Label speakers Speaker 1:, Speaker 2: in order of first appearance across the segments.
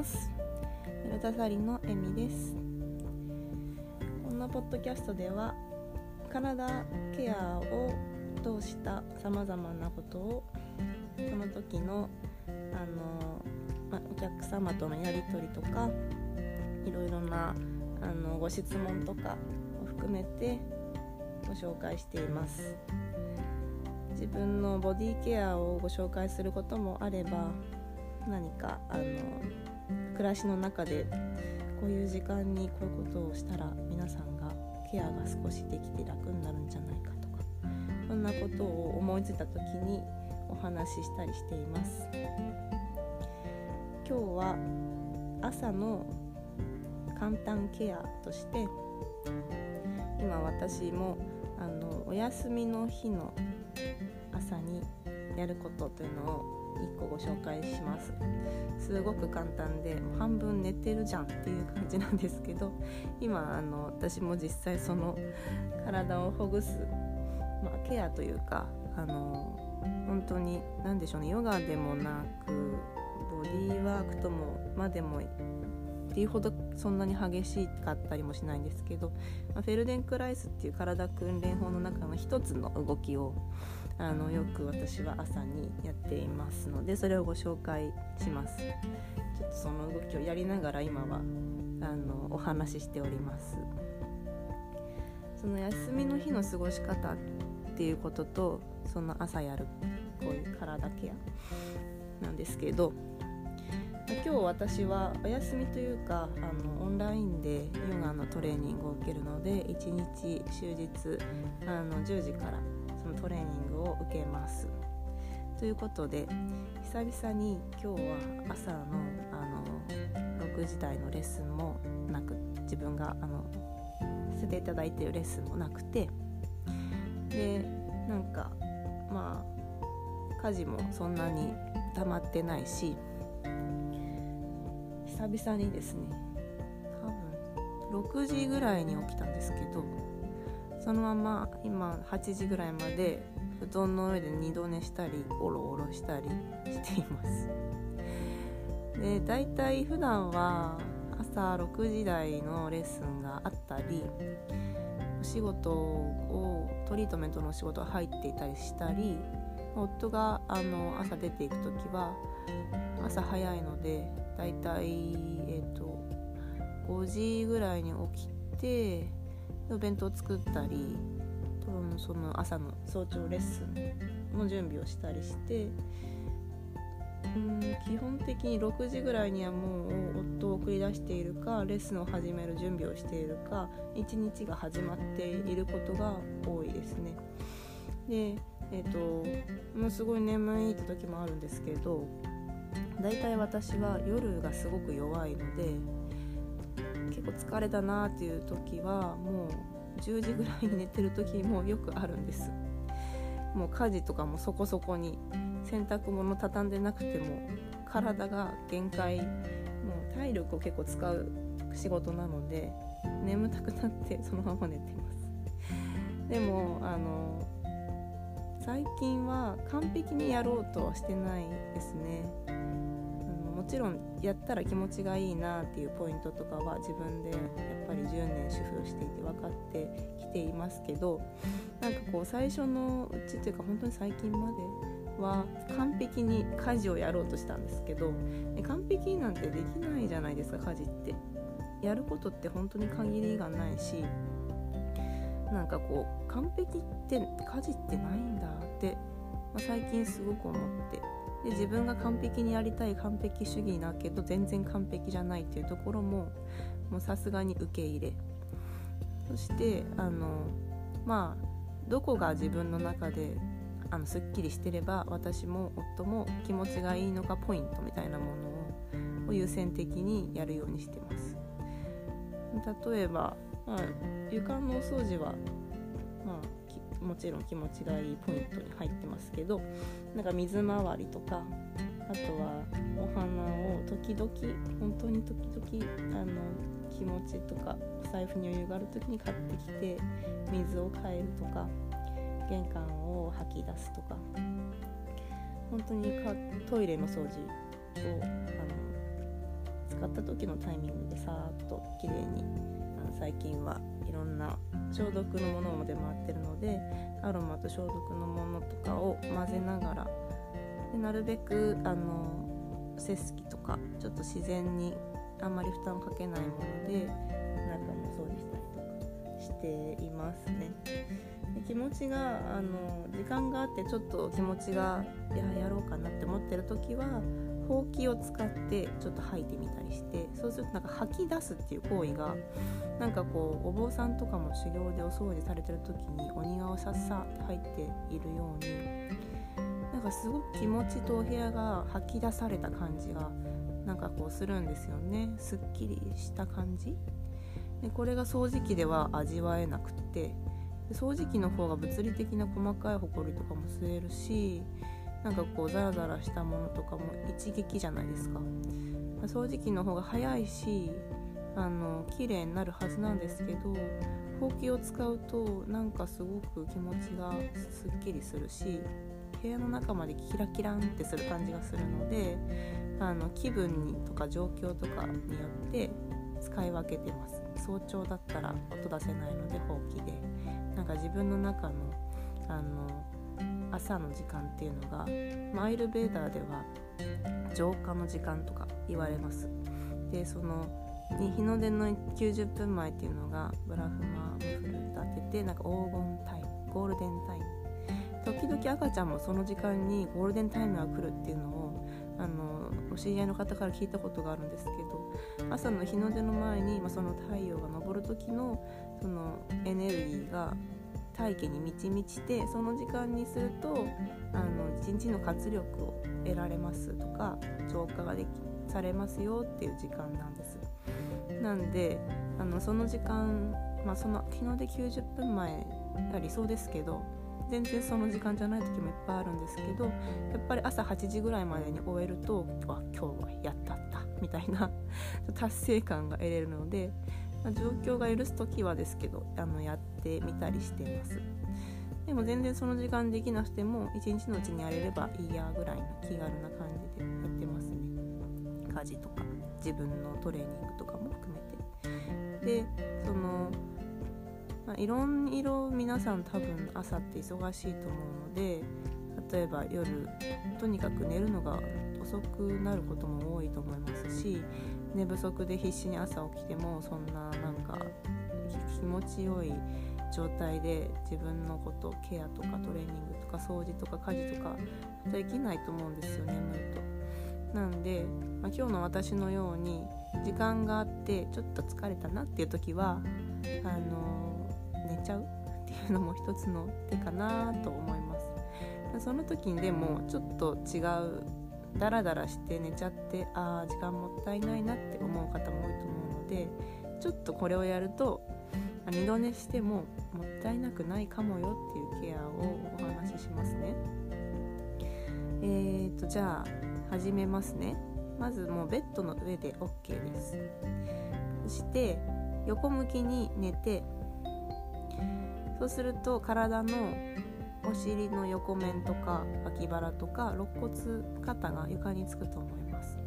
Speaker 1: ます。メルタサリのエミです。このポッドキャストでは体ケアを通したさまざまなことをその時のあの、ま、お客様とのやり取りとかいろいろなあのご質問とかを含めてご紹介しています。自分のボディケアをご紹介することもあれば何かあの暮らしの中でこういう時間にこういうことをしたら皆さんがケアが少しできて楽になるんじゃないかとかそんなことを思いついた時にお話ししたりしています。今日は朝の簡単ケアとして今私もあのお休みの日の朝にやることというのを1個ご紹介します。すごく簡単で半分寝てるじゃんっていう感じなんですけど今あの私も実際その体をほぐす、まあ、ケアというかあの本当に何でしょうねヨガでもなくボディーワークともまでもっていうほどそんなに激しかったりもしないんですけど、まあ、フェルデンクライスっていう体訓練法の中の一つの動きをあのよく私は朝にやっていますのでそれをご紹介します。ちょっとその動きをやりながら今はあのお話ししております。その休みの日の過ごし方っていうこととその朝やるこういう体ケアなんですけど今日私はお休みというかあのオンラインでヨガのトレーニングを受けるので1日終日あの10時からトレーニングを受けます。ということで久々に今日は朝のあの6時台のレッスンもなく自分があのさせていただいているレッスンもなくてでなんかまあ家事もそんなに溜まってないし久々にですね多分6時ぐらいに起きたんですけどそのまま今8時ぐらいまで布団の上で二度寝したりおろおろしたりしています。でだいたい普段は朝6時台のレッスンがあったりお仕事をトリートメントのお仕事が入っていたりしたり夫があの朝出ていく時は朝早いのでだいたいえっ、ー、と5時ぐらいに起きてお弁当作ったり多分その朝の早朝レッスンの準備をしたりしてうん基本的に6時ぐらいにはもう夫を送り出しているかレッスンを始める準備をしているか一日が始まっていることが多いですね。でえっ、ー、ともうすごい眠いって時もあるんですけど大体私は夜がすごく弱いので結構疲れたなっていう時はもう10時ぐらいに寝てる時もよくあるんです。もう家事とかもそこそこに洗濯物畳んでなくても体が限界。もう体力を結構使う仕事なので眠たくなってそのまま寝てます。でもあの最近は完璧にやろうとはしてないですね。もちろんやったら気持ちがいいなっていうポイントとかは自分でやっぱり10年主婦をしていて分かってきていますけどなんかこう最初のうちっていうか本当に最近までは完璧に家事をやろうとしたんですけど完璧なんてできないじゃないですか家事って。やることって本当に限りがないしなんかこう完璧って家事ってないんだって、まあ、最近すごく思って。で自分が完璧にやりたい完璧主義だけど全然完璧じゃないっていうところもさすがに受け入れ。そしてあのまあどこが自分の中であのすっきりしてれば私も夫も気持ちがいいのかポイントみたいなものを優先的にやるようにしてます。例えば、まあ、床のお掃除はまあもちろん気持ちがいいポイントに入ってますけどなんか水回りとかあとはお花を時々本当に時々あの気持ちとかお財布に余裕がある時に買ってきて水を変えるとか玄関を吐き出すとか本当にトイレの掃除をあの使った時のタイミングでさーっと綺麗にあの最近はいろんな消毒のものも出回ってるのでアロマと消毒のものとかを混ぜながらでなるべくあのセスキとかちょっと自然にあんまり負担をかけないもので中も掃除したりとかしていますね。で気持ちがあの時間があってちょっと気持ちがいややろうかなって思ってる時はほうきを使ってちょっと吐いてみたりしてそうするとなんか吐き出すっていう行為がなんかこうお坊さんとかも修行でお掃除されてる時にお庭をさっさって入っているようになんかすごく気持ちとお部屋が吐き出された感じがなんかこうするんですよね。すっきりした感じ。でこれが掃除機では味わえなくって掃除機の方が物理的な細かいほこりとかも吸えるしなんかこうザラザラしたものとかも一撃じゃないですか。掃除機の方が早いしあの綺麗になるはずなんですけどほうきを使うとなんかすごく気持ちがすっきりするし部屋の中までキラキランってする感じがするのであの気分にとか状況とかによって使い分けてます。早朝だったら音出せないのでほうきで。なんか自分の中のあの朝の時間っていうのがマイルベーダーでは浄化の時間とか言われます。でその日の出の90分前っていうのがブラフマムフル立ててなんか黄金タイムゴールデンタイム。時々赤ちゃんもその時間にゴールデンタイムが来るっていうのをあのお知り合いの方から聞いたことがあるんですけど朝の日の出の前に、まあ、その太陽が昇る時のそのエネルギーが大気に満ち満ちてその時間にするとあの一日の活力を得られますとか浄化ができされますよっていう時間なんです。なんであのその時間、まあ、その日の出90分前が理想ですけど全然その時間じゃない時もいっぱいあるんですけどやっぱり朝8時ぐらいまでに終えるとあ今日はやったったみたいな 達成感が得れるのでま、状況が許す時はですけどあのやってみたりしてます。でも全然その時間できなくても一日のうちにやれればいいやぐらいの気軽な感じでやってますね。家事とか自分のトレーニングとかも含めて。でその、まあ、いろんいろ皆さん多分朝って忙しいと思うので例えば夜とにかく寝るのが遅くなることも多いと思いますし寝不足で必死に朝起きてもそんななんか気持ちよい状態で自分のことケアとかトレーニングとか掃除とか家事とかできないと思うんですよ眠いと。なんで、まあ、今日の私のように時間があってちょっと疲れたなっていう時はあの寝ちゃう っていうのも一つの手かなと思います。その時にでもちょっと違うダラダラして寝ちゃってああ時間もったいないなって思う方も多いと思うのでちょっとこれをやると二度寝してももったいなくないかもよっていうケアをお話ししますね。えーとじゃあ始めますね。まずもうベッドの上で OK です。そして横向きに寝てそうすると体のお尻の横面とか脇腹とか肋骨肩が床につくと思います。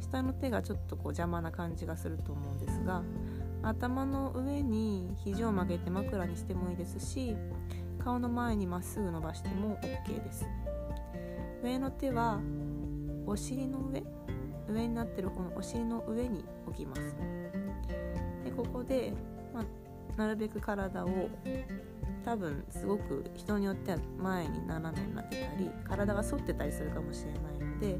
Speaker 1: 下の手がちょっとこう邪魔な感じがすると思うんですが頭の上に肘を曲げて枕にしてもいいですし顔の前にまっすぐ伸ばしても OK です。上の手はお尻の上上になってるこのお尻の上に置きます。でここで、まあ、なるべく体を多分すごく人によっては前に斜めになってたり体が反ってたりするかもしれないので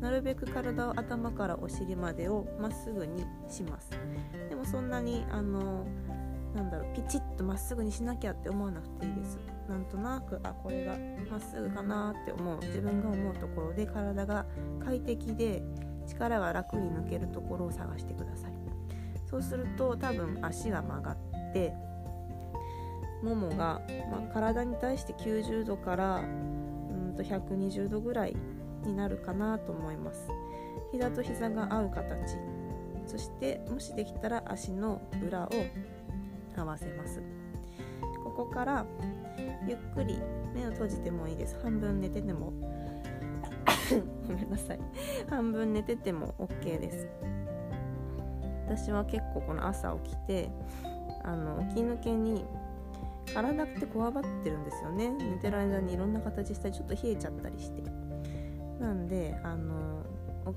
Speaker 1: なるべく体を頭からお尻までをまっすぐにします。でもそんなにあのなんだろうピチッとまっすぐにしなきゃって思わなくていいです。なんとなくあこれがまっすぐかなって思う自分が思うところで体が快適で力が楽に抜けるところを探してください。そうすると多分足が曲がってももが、まあ、体に対して90度からうんと120度ぐらいになるかなと思います。膝と膝が合う形。そしてもしできたら足の裏を合わせます。ここからゆっくり目を閉じてもいいです。半分寝てでも。ごめんなさい。半分寝てても OK です。私は結構この朝起きてあの起き抜けに体ってこわばってるんですよね。寝てる間にいろんな形したりちょっと冷えちゃったりして。なんであの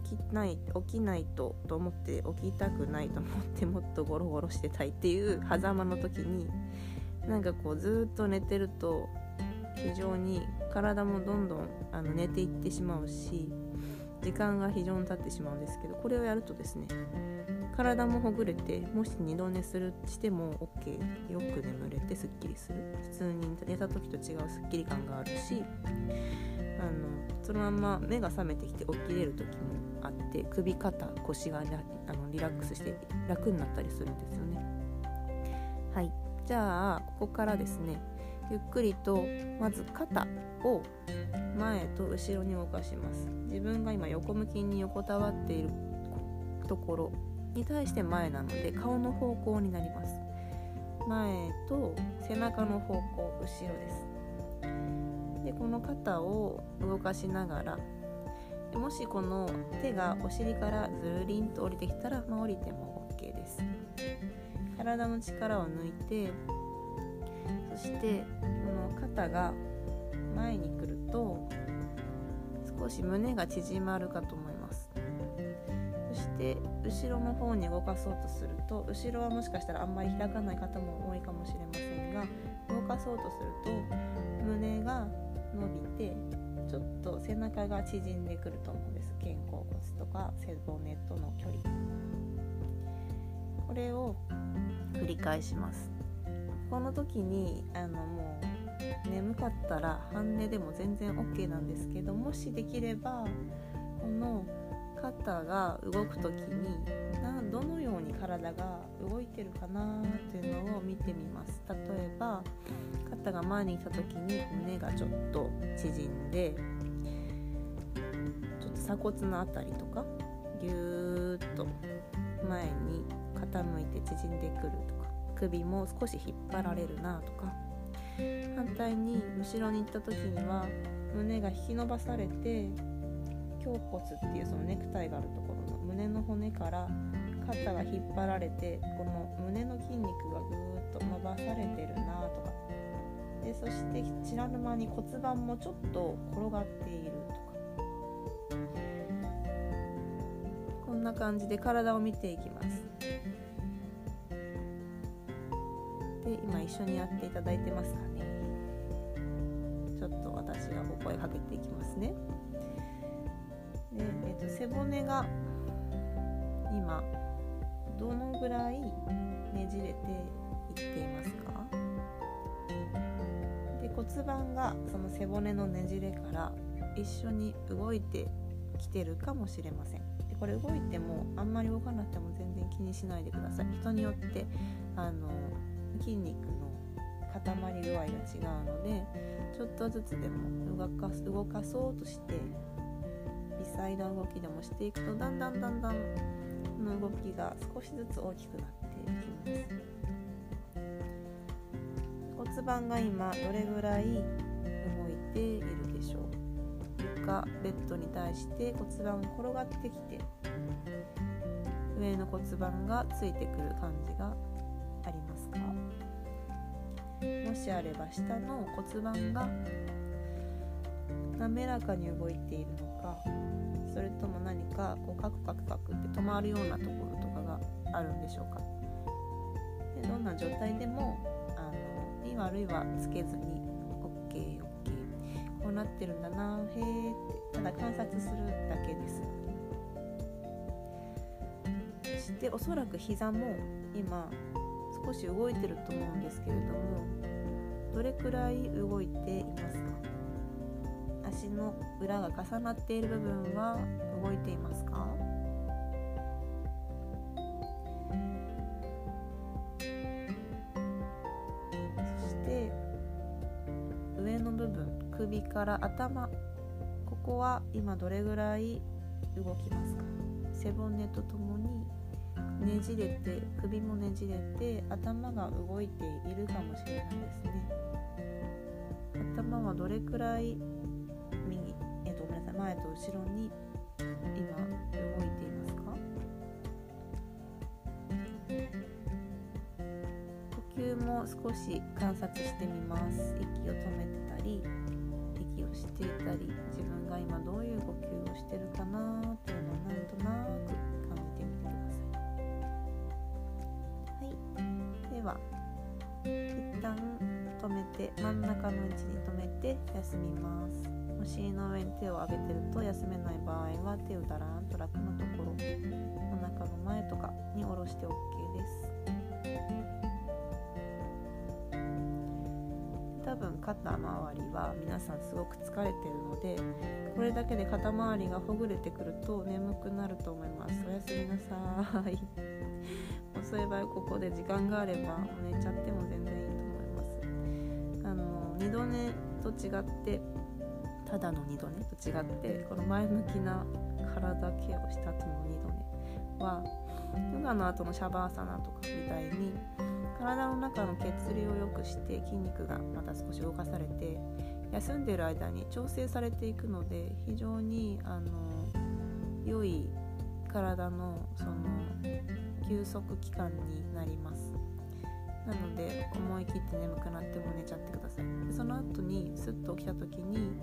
Speaker 1: 起きない起きないとと思って起きたくないと思ってもっとゴロゴロしてたいっていう狭間の時になんかこうずっと寝てると非常に体もどんどんあの寝ていってしまうし時間が非常に経ってしまうんですけどこれをやるとですね体もほぐれてもし二度寝するしても OK よく眠れてすっきりする。普通に寝た時と違うすっきり感があるしあのそのまま目が覚めてきて起きれる時もあって首肩腰があのリラックスして楽になったりするんですよね。はい。じゃあここからですねゆっくりとまず肩を前と後ろに動かします。自分が今横向きに横たわっているところに対して前なので顔の方向になります。前と背中の方向後ろです。でこの肩を動かしながらもしこの手がお尻からずるりんと降りてきたら、まあ、降りても OK です。体の力を抜いてそしてこの肩が前に来ると少し胸が縮まるかと思います。そして後ろの方に動かそうとすると後ろはもしかしたらあんまり開かない方も多いかもしれませんが動かそうとすると胸が伸びてちょっと背中が縮んでくると思うんです。肩甲骨とか背骨との距離。これを繰り返します。この時にあのもう眠かったら半寝でも全然 OK なんですけどもしできればこの肩が動く時になどのように体が動いてるかなっていうのを見てみます。例えば肩が前に来た時に胸がちょっと縮んでちょっと鎖骨の辺りとかぎゅーっと前に傾いて縮んでくるとか首も少し引っ張られるなとか反対に後ろに行った時には胸が引き伸ばされて胸骨っていうそのネクタイがあるところの胸の骨から肩が引っ張られてこの胸の筋肉がぐーっと伸ばされてるなとか。でそして知らぬ間に骨盤もちょっと転がっているとか。こんな感じで体を見ていきますで今一緒にやっていただいてますかね。ちょっと私がお声かけていきますね。で、えーと、背骨が今どのぐらいねじれていっていますか？で骨盤がその背骨のねじれから一緒に動いてきてるかもしれません。でこれ動いてもあんまり動かなくても全然気にしないでください。人によってあの筋肉の固まり具合が違うのでちょっとずつでも動かす動かそうとして微細な動きでもしていくとだんだんだんだんの動きが少しずつ大きくなっていきます骨盤が今どれぐらい動いているでしょう床ベッドに対して骨盤が転がってきて上の骨盤がついてくる感じがありますかもしあれば下の骨盤が滑らかに動いているのかそれとも何かこうカクカクカクって止まるようなところとかがあるんでしょうか。でどんな状態でもあのいい悪いはつけずに OKOK こうなってるんだなへーってただ観察するだけです。そしておそらく膝も今少し動いてると思うんですけれどもどれくらい動いています足の裏が重なっている部分は動いていますか？そして上の部分首から頭。ここは今どれぐらい動きますか？背骨とともにねじれて首もねじれて頭が動いているかもしれないですね。頭はどれくらい前と後ろに今動いていますか？呼吸も少し観察してみます。息を止めてたり息をしていたり自分が今どういう呼吸をしてるかなっていうのをなんとなく感じてみてください。はい。では一旦止めて真ん中の位置に止めて休みます。お尻の上に手を上げてると休めない場合は手をだらーんと楽なところお腹の前とかに下ろして OK です。多分肩周りは皆さんすごく疲れてるのでこれだけで肩周りがほぐれてくると眠くなると思います。おやすみなさい。遅いう場合ここで時間があれば寝ちゃっても全然いいと思います。あの二度寝と違ってただの二度寝？と違ってこの前向きな体ケアをした後の二度寝はヨガの後のシャバーサナとかみたいに体の中の血流を良くして筋肉がまた少し動かされて休んでいる間に調整されていくので非常にあの良い体のその休息期間になります。なので思い切って眠くなっても寝ちゃってください。その後にスッと起きた時に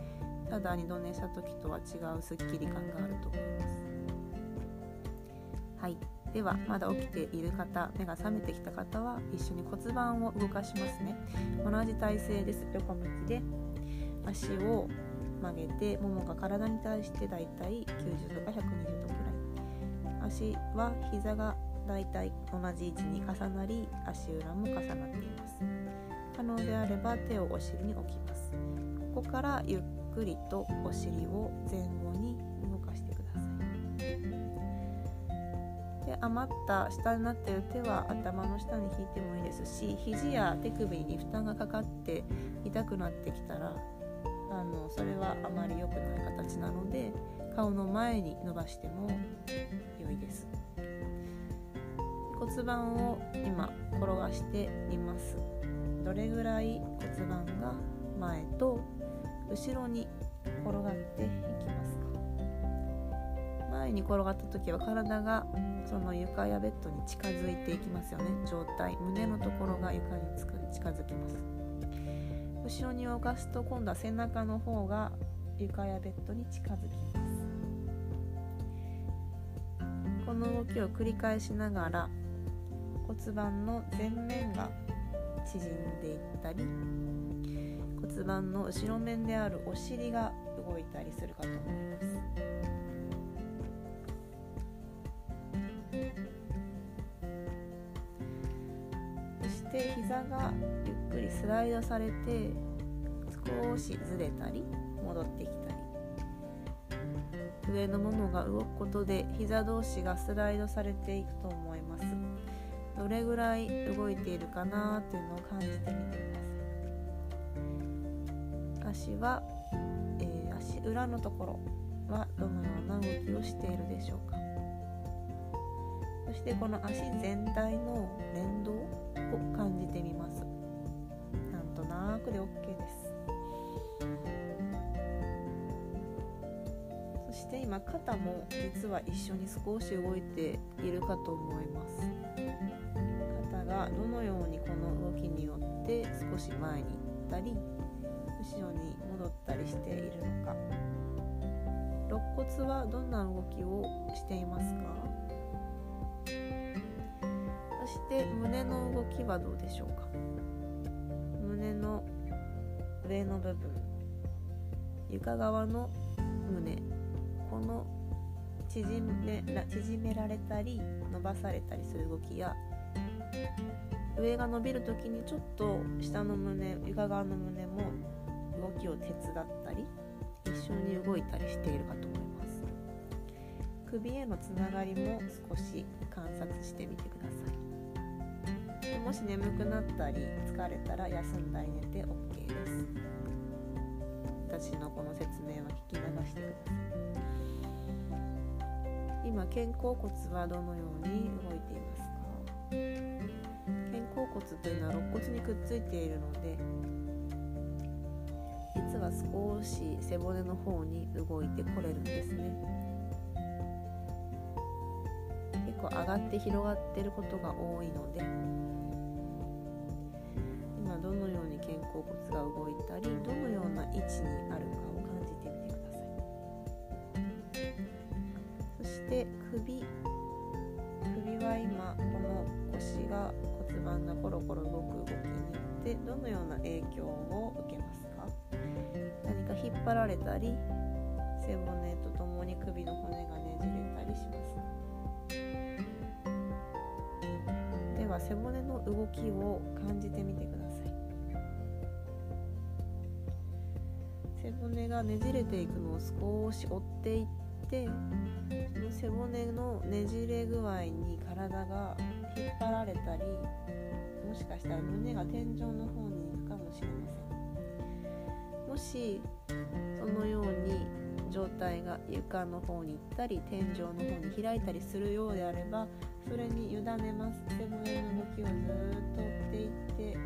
Speaker 1: ただ二度寝した時とは違うスッキリ感があると思います。はい。ではまだ起きている方目が覚めてきた方は一緒に骨盤を動かしますね。同じ体勢です。横向きで足を曲げてももが体に対してだいたい90度か120度くらい。足は膝がだいたい同じ位置に重なり足裏も重なっています。可能であれば手をお尻に置きます。ここからゆっくりとお尻を前後に動かしてください。で余った下になっている手は頭の下に引いてもいいですし肘や手首に負担がかかって痛くなってきたらあのそれはあまり良くない形なので顔の前に伸ばしても良いです。骨盤を今転がしています。どれぐらい骨盤が前と後ろに転がっていきますか。前に転がった時は体がその床やベッドに近づいていきますよね。状態胸のところが床につく近づきます。後ろに動かすと今度は背中の方が床やベッドに近づきます。この動きを繰り返しながら骨盤の前面が縮んでいったり骨盤の後ろ面であるお尻が動いたりするかと思いますそして膝がゆっくりスライドされて少しずれたり戻ってきたり上のももが動くことで膝同士がスライドされていくと思います。どれぐらい動いているかなっていうのを感じてみて。ください足は、えー、足裏のところはどのような動きをしているでしょうか。そしてこの足全体の連動を感じてみます。なんとなくで OK です。そして今肩も実は一緒に少し動いているかと思います。肩がどのようにこの動きによって少し前に行ったり後ろに戻ったりしているのか。肋骨はどんな動きをしていますか？そして胸の動きはどうでしょうか？胸の上の部分。床側の胸。この縮め縮められたり伸ばされたりする動きや上が伸びる時にちょっと下の胸床側の胸も動きを手伝ったり一緒に動いたりしているかと思います。首へのつながりも少し観察してみてください。もし眠くなったり疲れたら休んだり寝て OK です。私のこの説明は聞き流してください。今肩甲骨はどのように動いていますか？肩甲骨というのは肋骨にくっついているので実は少し背骨の方に動いてこれるんですね。結構上がって広がってることが多いので今どのように肩甲骨が動いたりどのような位置にあるかを感じてみてください。そして首。首は今この腰が骨盤がコロコロ動く動きによってどのような影響を受けますか何か？引っ張られたり背骨とともに首の骨がねじれたりします。では背骨の動きを感じてみてください。背骨がねじれていくのを少し追っていってその背骨のねじれ具合に体が引っ張られたりもしかしたら胸が天井の方に行くかもしれません。もしそのように状態が床の方に行ったり天井の方に開いたりするようであればそれに委ねます。背骨の動きをずっと追っていって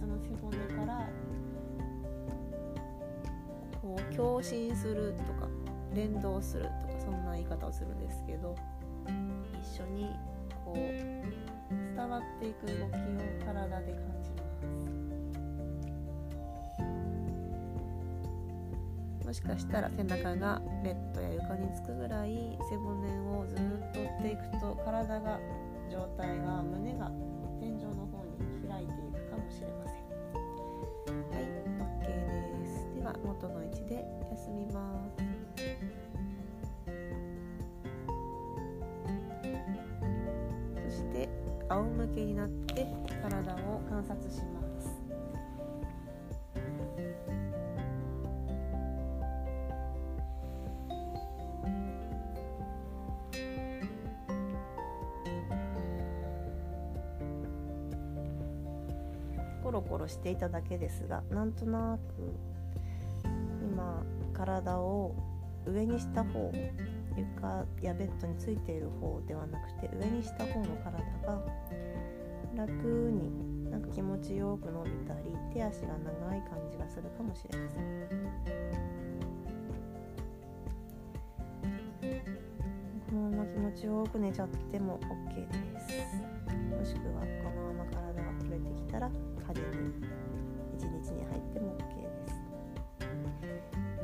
Speaker 1: その背骨からこう共振するとか連動するとかそんな言い方をするんですけど一緒にこう伝わっていく動きを体で感じます。しかしたら背中がベッドや床につくぐらい背骨をずっと追っていくと体が状態が胸が天井の方に開い。ていくかもしれませんはい。OK です。では元の位置で休みます。そして仰向けになって体を観察します。コロコロしていただけですがなんとなく今体を上にした方床やベッドについている方ではなくて上にした方の体が楽になんか気持ちよく伸びたり手足が長い感じがするかもしれません。このまま気持ちよく寝ちゃっても OK です。もしくはこのまま体が触れてきたら風に一日に入っても OK です。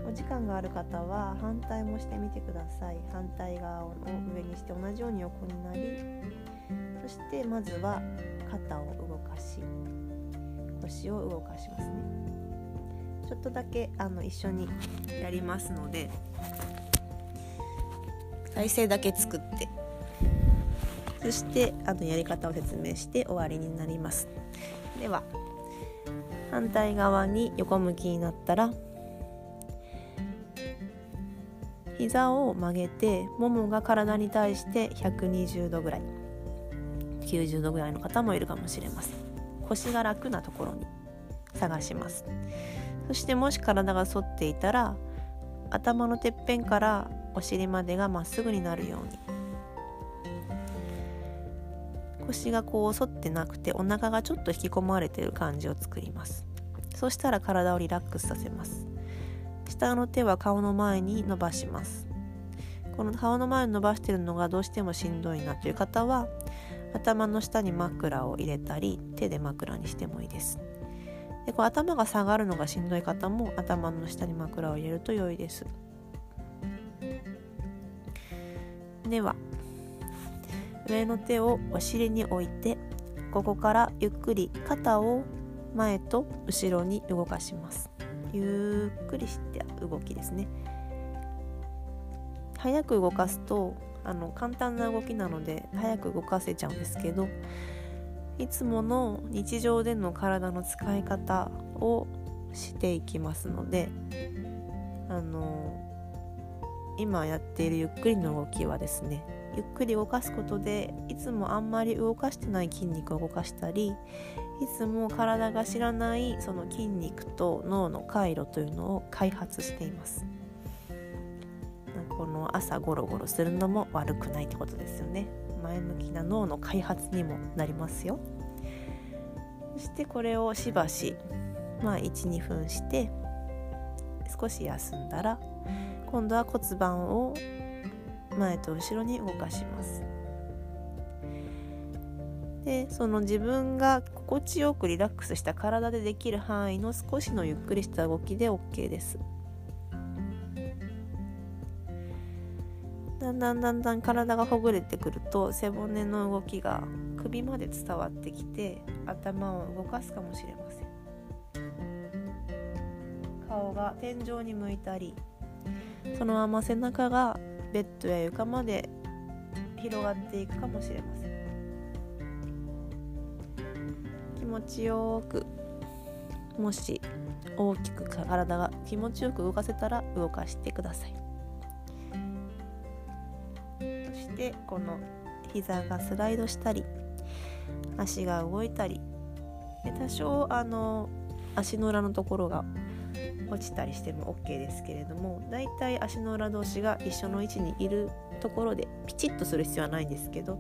Speaker 1: お時間がある方は反対もしてみてください。反対側を上にして同じように横になりそしてまずは肩を動かし腰を動かしますね。ちょっとだけあの一緒にやりますので体勢だけ作って。そしてあのやり方を説明して終わりになります。では反対側に横向きになったら膝を曲げてももが体に対して120度ぐらい90度ぐらいの方もいるかもしれません。腰が楽なところに探します。そしてもし体が反っていたら頭のてっぺんからお尻までがまっすぐになるように腰がこう反ってなくてお腹がちょっと引き込まれてる感じを作ります。そしたら体をリラックスさせます。下の手は顔の前に伸ばします。この顔の前に伸ばしてるのがどうしてもしんどいなという方は頭の下に枕を入れたり手で枕にしてもいいです。でこう頭が下がるのがしんどい方も頭の下に枕を入れると良いです。では上の手をお尻に置いてここからゆっくり肩を前と後ろに動かします。ゆっくりした動きですね。早く動かすとあの簡単な動きなので早く動かせちゃうんですけどいつもの日常での体の使い方をしていきますのであの今やっているゆっくりの動きはですねゆっくり動かすことでいつもあんまり動かしてない筋肉を動かしたりいつも体が知らないその筋肉と脳の回路というのを開発しています。この朝ゴロゴロするのも悪くないってことですよね。前向きな脳の開発にもなりますよ。そしてこれをしばしまあ12分して少し休んだら今度は骨盤を前と後ろに動かします。でその自分が心地よくリラックスした体でできる範囲の少しのゆっくりした動きで OK です。だんだんだんだん体がほぐれてくると背骨の動きが首まで伝わってきて頭を動かすかもしれません。顔が天井に向いたりそのまま背中がベッドや床まで広がっていくかもしれません。気持ちよくもし大きく体が気持ちよく動かせたら動かしてください。そしてこの膝がスライドしたり足が動いたりで多少あの足の裏のところが落ちたりしても OK ですけれどもだいたい足の裏同士が一緒の位置にいるところでピチッとする必要はないんですけど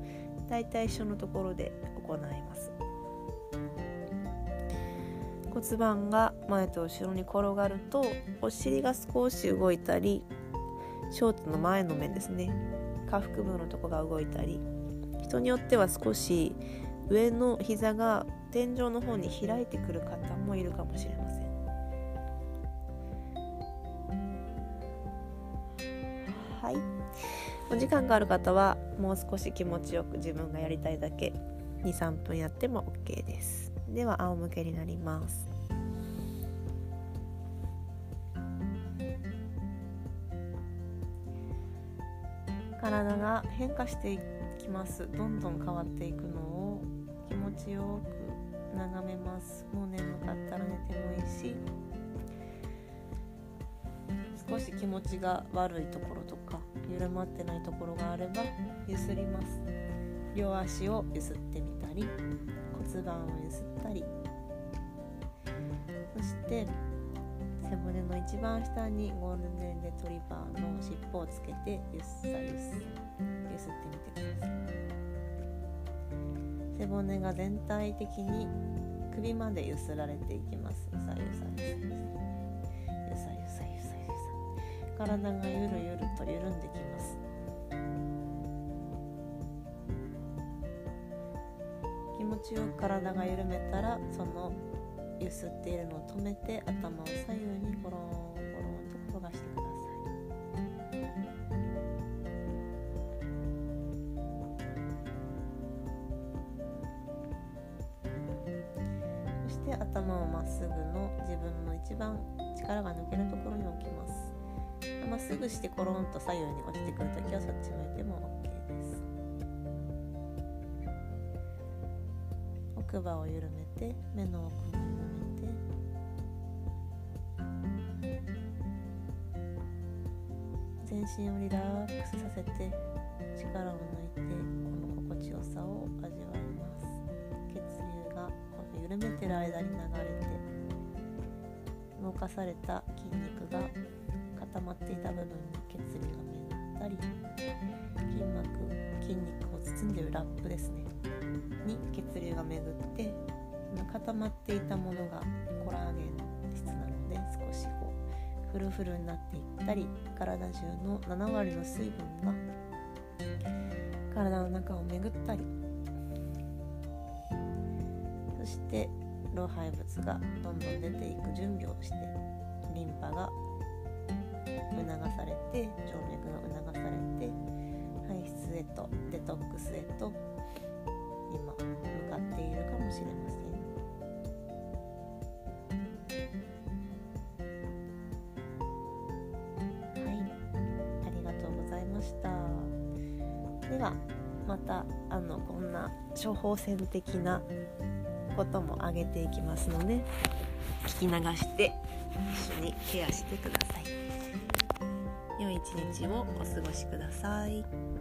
Speaker 1: だいたい一緒のところで行います。骨盤が前と後ろに転がるとお尻が少し動いたりショーツの前の面ですね下腹部のとこが動いたり人によっては少し上の膝が天井の方に開いてくる方もいるかもしれません。お時間がある方はもう少し気持ちよく自分がやりたいだけ23分やっても OK です。では仰向けになります。体が変化していきます。どんどん変わっていくのを気持ちよく眺めます。もう眠かったら寝てもいいし少し気持ちが悪いところとか緩まってないところがあればゆすります。両足をゆすってみたり骨盤をゆすったり。そして背骨の一番下にゴールデンレトリバーの尻尾をつけてゆっさゆっゆすってみてください。背骨が全体的に首までゆすられていきます。ゆさゆさゆさゆさ。体がゆるゆると緩んできます。気持ちよく体が緩めたらそのゆすっているのを止めて頭を左右にゴロンゴロンと転がしてください。そして頭をまっすぐの自分の一番力が抜けるところに置きます。まっすぐしてコロンと左右に落ちてくるときはそっち向いても OK です。奥歯を緩めて目の奥も緩めて全身をリラックスさせて力を抜いてこの心地よさを味わいます。血流がこの緩めてる間に流れて動かされた筋肉がまっていた部分に血流が巡ったり筋膜筋肉を包んでるラップですね。に血流が巡って固まっていたものがコラーゲン質なので少しこうフルフルになっていったり体中の7割の水分が体の中を巡ったり。そして老廃物がどんどん出ていく準備をしてリンパが促されて静脈が促されて排出へとデトックスへと今向かっているかもしれません。はい、ありがとうございました。ではまたあのこんな処方箋的なことも挙げていきますので聞き流して一緒にケアしてください。良い一日をお過ごしください。